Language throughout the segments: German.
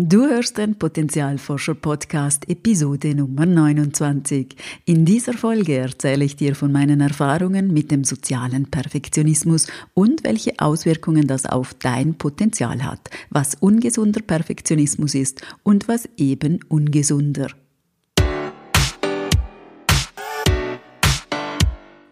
Du hörst den Potenzialforscher Podcast Episode Nummer 29. In dieser Folge erzähle ich dir von meinen Erfahrungen mit dem sozialen Perfektionismus und welche Auswirkungen das auf dein Potenzial hat, was ungesunder Perfektionismus ist und was eben ungesunder.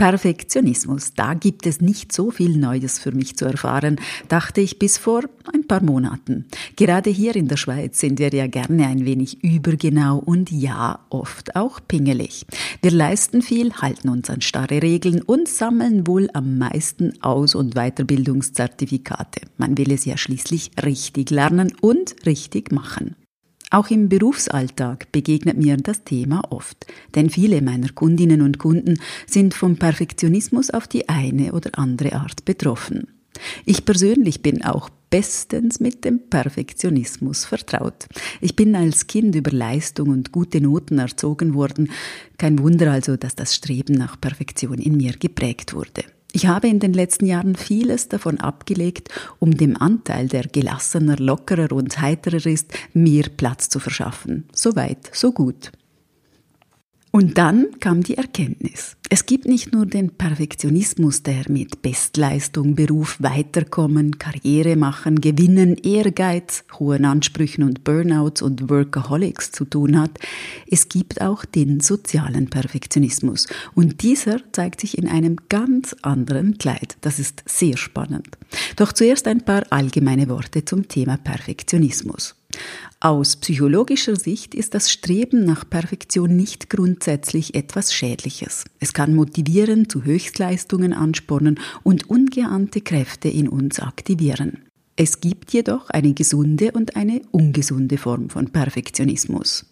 Perfektionismus, da gibt es nicht so viel Neues für mich zu erfahren, dachte ich bis vor ein paar Monaten. Gerade hier in der Schweiz sind wir ja gerne ein wenig übergenau und ja, oft auch pingelig. Wir leisten viel, halten uns an starre Regeln und sammeln wohl am meisten Aus- und Weiterbildungszertifikate. Man will es ja schließlich richtig lernen und richtig machen. Auch im Berufsalltag begegnet mir das Thema oft, denn viele meiner Kundinnen und Kunden sind vom Perfektionismus auf die eine oder andere Art betroffen. Ich persönlich bin auch bestens mit dem Perfektionismus vertraut. Ich bin als Kind über Leistung und gute Noten erzogen worden. Kein Wunder also, dass das Streben nach Perfektion in mir geprägt wurde. Ich habe in den letzten Jahren vieles davon abgelegt, um dem Anteil, der gelassener, lockerer und heiterer ist, mehr Platz zu verschaffen. So weit, so gut. Und dann kam die Erkenntnis. Es gibt nicht nur den Perfektionismus, der mit Bestleistung, Beruf, Weiterkommen, Karriere machen, Gewinnen, Ehrgeiz, hohen Ansprüchen und Burnouts und Workaholics zu tun hat. Es gibt auch den sozialen Perfektionismus. Und dieser zeigt sich in einem ganz anderen Kleid. Das ist sehr spannend. Doch zuerst ein paar allgemeine Worte zum Thema Perfektionismus. Aus psychologischer Sicht ist das Streben nach Perfektion nicht grundsätzlich etwas Schädliches. Es kann motivieren, zu Höchstleistungen anspornen und ungeahnte Kräfte in uns aktivieren. Es gibt jedoch eine gesunde und eine ungesunde Form von Perfektionismus.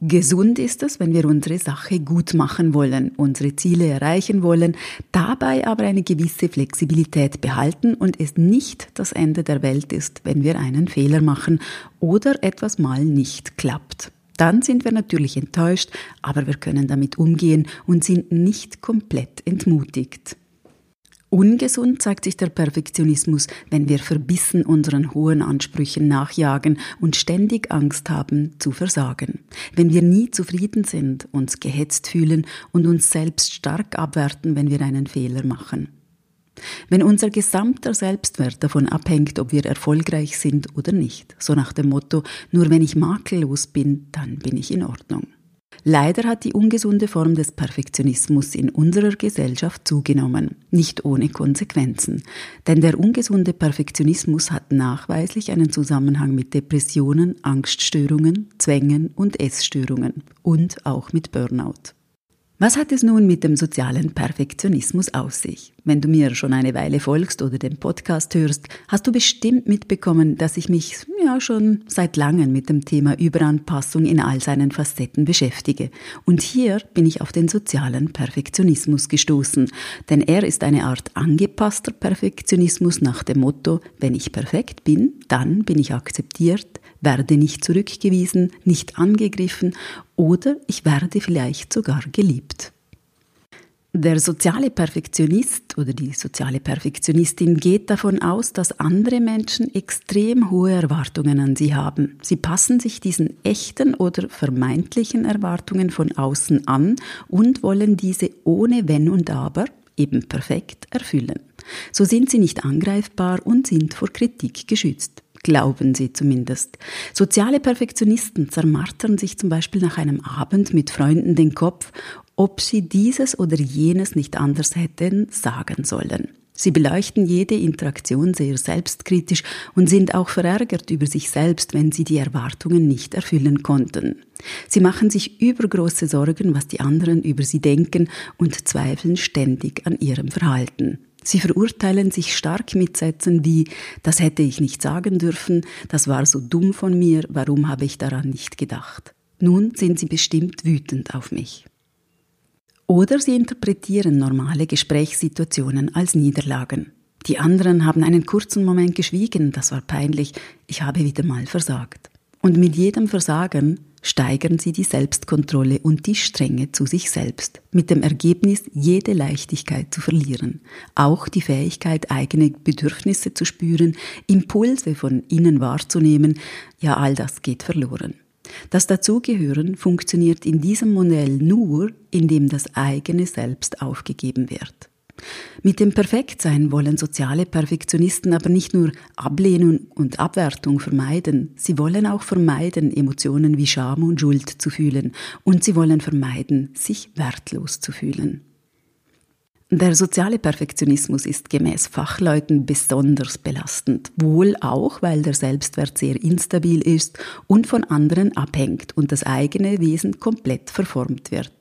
Gesund ist es, wenn wir unsere Sache gut machen wollen, unsere Ziele erreichen wollen, dabei aber eine gewisse Flexibilität behalten und es nicht das Ende der Welt ist, wenn wir einen Fehler machen oder etwas mal nicht klappt. Dann sind wir natürlich enttäuscht, aber wir können damit umgehen und sind nicht komplett entmutigt. Ungesund zeigt sich der Perfektionismus, wenn wir verbissen unseren hohen Ansprüchen nachjagen und ständig Angst haben zu versagen. Wenn wir nie zufrieden sind, uns gehetzt fühlen und uns selbst stark abwerten, wenn wir einen Fehler machen. Wenn unser gesamter Selbstwert davon abhängt, ob wir erfolgreich sind oder nicht. So nach dem Motto, nur wenn ich makellos bin, dann bin ich in Ordnung. Leider hat die ungesunde Form des Perfektionismus in unserer Gesellschaft zugenommen, nicht ohne Konsequenzen. Denn der ungesunde Perfektionismus hat nachweislich einen Zusammenhang mit Depressionen, Angststörungen, Zwängen und Essstörungen und auch mit Burnout. Was hat es nun mit dem sozialen Perfektionismus aus sich? Wenn du mir schon eine Weile folgst oder den Podcast hörst, hast du bestimmt mitbekommen, dass ich mich ja schon seit langem mit dem Thema Überanpassung in all seinen Facetten beschäftige. Und hier bin ich auf den sozialen Perfektionismus gestoßen, denn er ist eine Art angepasster Perfektionismus nach dem Motto, wenn ich perfekt bin, dann bin ich akzeptiert, werde nicht zurückgewiesen, nicht angegriffen oder ich werde vielleicht sogar geliebt. Der soziale Perfektionist oder die soziale Perfektionistin geht davon aus, dass andere Menschen extrem hohe Erwartungen an sie haben. Sie passen sich diesen echten oder vermeintlichen Erwartungen von außen an und wollen diese ohne Wenn und Aber eben perfekt erfüllen. So sind sie nicht angreifbar und sind vor Kritik geschützt glauben sie zumindest. Soziale Perfektionisten zermartern sich zum Beispiel nach einem Abend mit Freunden den Kopf, ob sie dieses oder jenes nicht anders hätten sagen sollen. Sie beleuchten jede Interaktion sehr selbstkritisch und sind auch verärgert über sich selbst, wenn sie die Erwartungen nicht erfüllen konnten. Sie machen sich übergroße Sorgen, was die anderen über sie denken und zweifeln ständig an ihrem Verhalten. Sie verurteilen sich stark mit Sätzen wie Das hätte ich nicht sagen dürfen, das war so dumm von mir, warum habe ich daran nicht gedacht? Nun sind sie bestimmt wütend auf mich. Oder sie interpretieren normale Gesprächssituationen als Niederlagen. Die anderen haben einen kurzen Moment geschwiegen, das war peinlich, ich habe wieder mal versagt. Und mit jedem Versagen steigern sie die Selbstkontrolle und die Strenge zu sich selbst, mit dem Ergebnis, jede Leichtigkeit zu verlieren, auch die Fähigkeit, eigene Bedürfnisse zu spüren, Impulse von innen wahrzunehmen, ja all das geht verloren. Das Dazugehören funktioniert in diesem Modell nur, indem das eigene Selbst aufgegeben wird. Mit dem Perfektsein wollen soziale Perfektionisten aber nicht nur Ablehnung und Abwertung vermeiden, sie wollen auch vermeiden, Emotionen wie Scham und Schuld zu fühlen, und sie wollen vermeiden, sich wertlos zu fühlen. Der soziale Perfektionismus ist gemäß Fachleuten besonders belastend, wohl auch, weil der Selbstwert sehr instabil ist und von anderen abhängt und das eigene Wesen komplett verformt wird.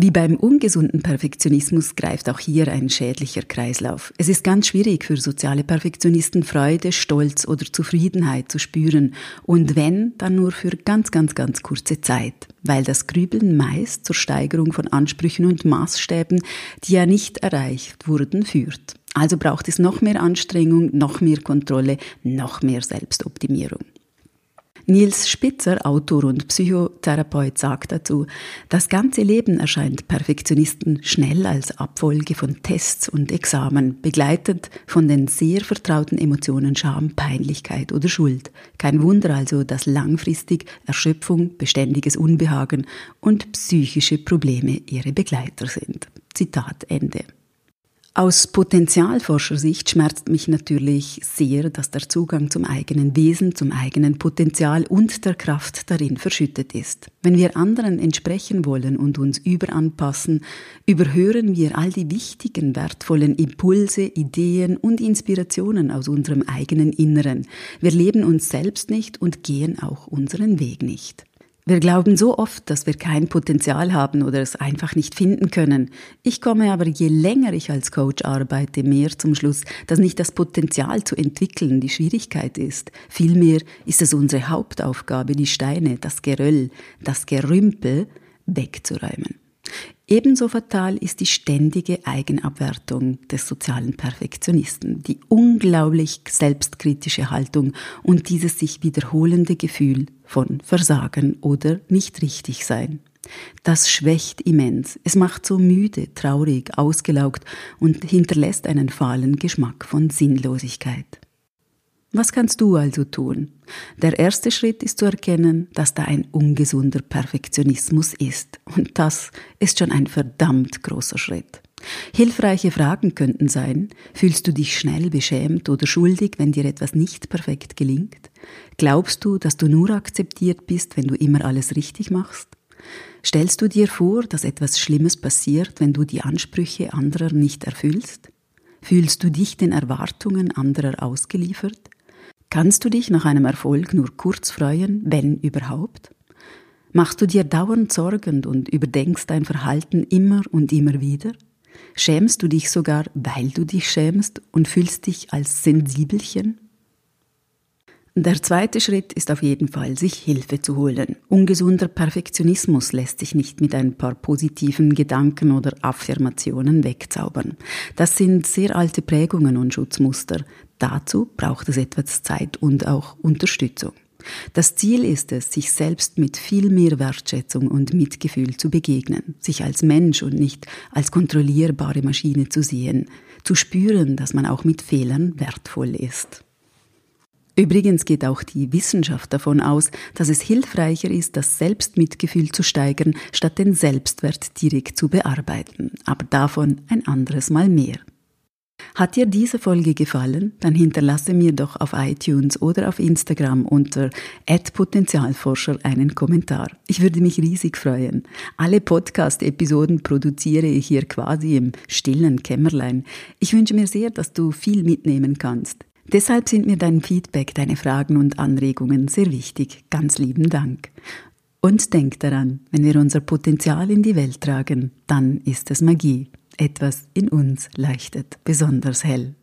Wie beim ungesunden Perfektionismus greift auch hier ein schädlicher Kreislauf. Es ist ganz schwierig für soziale Perfektionisten Freude, Stolz oder Zufriedenheit zu spüren und wenn, dann nur für ganz, ganz, ganz kurze Zeit, weil das Grübeln meist zur Steigerung von Ansprüchen und Maßstäben, die ja nicht erreicht wurden, führt. Also braucht es noch mehr Anstrengung, noch mehr Kontrolle, noch mehr Selbstoptimierung. Nils Spitzer, Autor und Psychotherapeut, sagt dazu, das ganze Leben erscheint Perfektionisten schnell als Abfolge von Tests und Examen, begleitet von den sehr vertrauten Emotionen Scham, Peinlichkeit oder Schuld. Kein Wunder also, dass langfristig Erschöpfung, beständiges Unbehagen und psychische Probleme ihre Begleiter sind. Zitat Ende. Aus Potenzialforschersicht schmerzt mich natürlich sehr, dass der Zugang zum eigenen Wesen, zum eigenen Potenzial und der Kraft darin verschüttet ist. Wenn wir anderen entsprechen wollen und uns überanpassen, überhören wir all die wichtigen, wertvollen Impulse, Ideen und Inspirationen aus unserem eigenen Inneren. Wir leben uns selbst nicht und gehen auch unseren Weg nicht. Wir glauben so oft, dass wir kein Potenzial haben oder es einfach nicht finden können. Ich komme aber je länger ich als Coach arbeite, mehr zum Schluss, dass nicht das Potenzial zu entwickeln die Schwierigkeit ist. Vielmehr ist es unsere Hauptaufgabe, die Steine, das Geröll, das Gerümpel wegzuräumen. Ebenso fatal ist die ständige Eigenabwertung des sozialen Perfektionisten, die unglaublich selbstkritische Haltung und dieses sich wiederholende Gefühl von Versagen oder nicht richtig sein. Das schwächt immens. Es macht so müde, traurig, ausgelaugt und hinterlässt einen fahlen Geschmack von Sinnlosigkeit. Was kannst du also tun? Der erste Schritt ist zu erkennen, dass da ein ungesunder Perfektionismus ist. Und das ist schon ein verdammt großer Schritt. Hilfreiche Fragen könnten sein, fühlst du dich schnell beschämt oder schuldig, wenn dir etwas nicht perfekt gelingt? Glaubst du, dass du nur akzeptiert bist, wenn du immer alles richtig machst? Stellst du dir vor, dass etwas Schlimmes passiert, wenn du die Ansprüche anderer nicht erfüllst? Fühlst du dich den Erwartungen anderer ausgeliefert? Kannst du dich nach einem Erfolg nur kurz freuen, wenn überhaupt? Machst du dir dauernd Sorgen und überdenkst dein Verhalten immer und immer wieder? Schämst du dich sogar, weil du dich schämst und fühlst dich als Sensibelchen? Der zweite Schritt ist auf jeden Fall, sich Hilfe zu holen. Ungesunder Perfektionismus lässt sich nicht mit ein paar positiven Gedanken oder Affirmationen wegzaubern. Das sind sehr alte Prägungen und Schutzmuster. Dazu braucht es etwas Zeit und auch Unterstützung. Das Ziel ist es, sich selbst mit viel mehr Wertschätzung und Mitgefühl zu begegnen, sich als Mensch und nicht als kontrollierbare Maschine zu sehen, zu spüren, dass man auch mit Fehlern wertvoll ist. Übrigens geht auch die Wissenschaft davon aus, dass es hilfreicher ist, das Selbstmitgefühl zu steigern, statt den Selbstwert direkt zu bearbeiten. Aber davon ein anderes Mal mehr. Hat dir diese Folge gefallen? Dann hinterlasse mir doch auf iTunes oder auf Instagram unter @potenzialforscher einen Kommentar. Ich würde mich riesig freuen. Alle Podcast-Episoden produziere ich hier quasi im stillen Kämmerlein. Ich wünsche mir sehr, dass du viel mitnehmen kannst. Deshalb sind mir dein Feedback, deine Fragen und Anregungen sehr wichtig. Ganz lieben Dank. Und denk daran, wenn wir unser Potenzial in die Welt tragen, dann ist es Magie. Etwas in uns leuchtet besonders hell.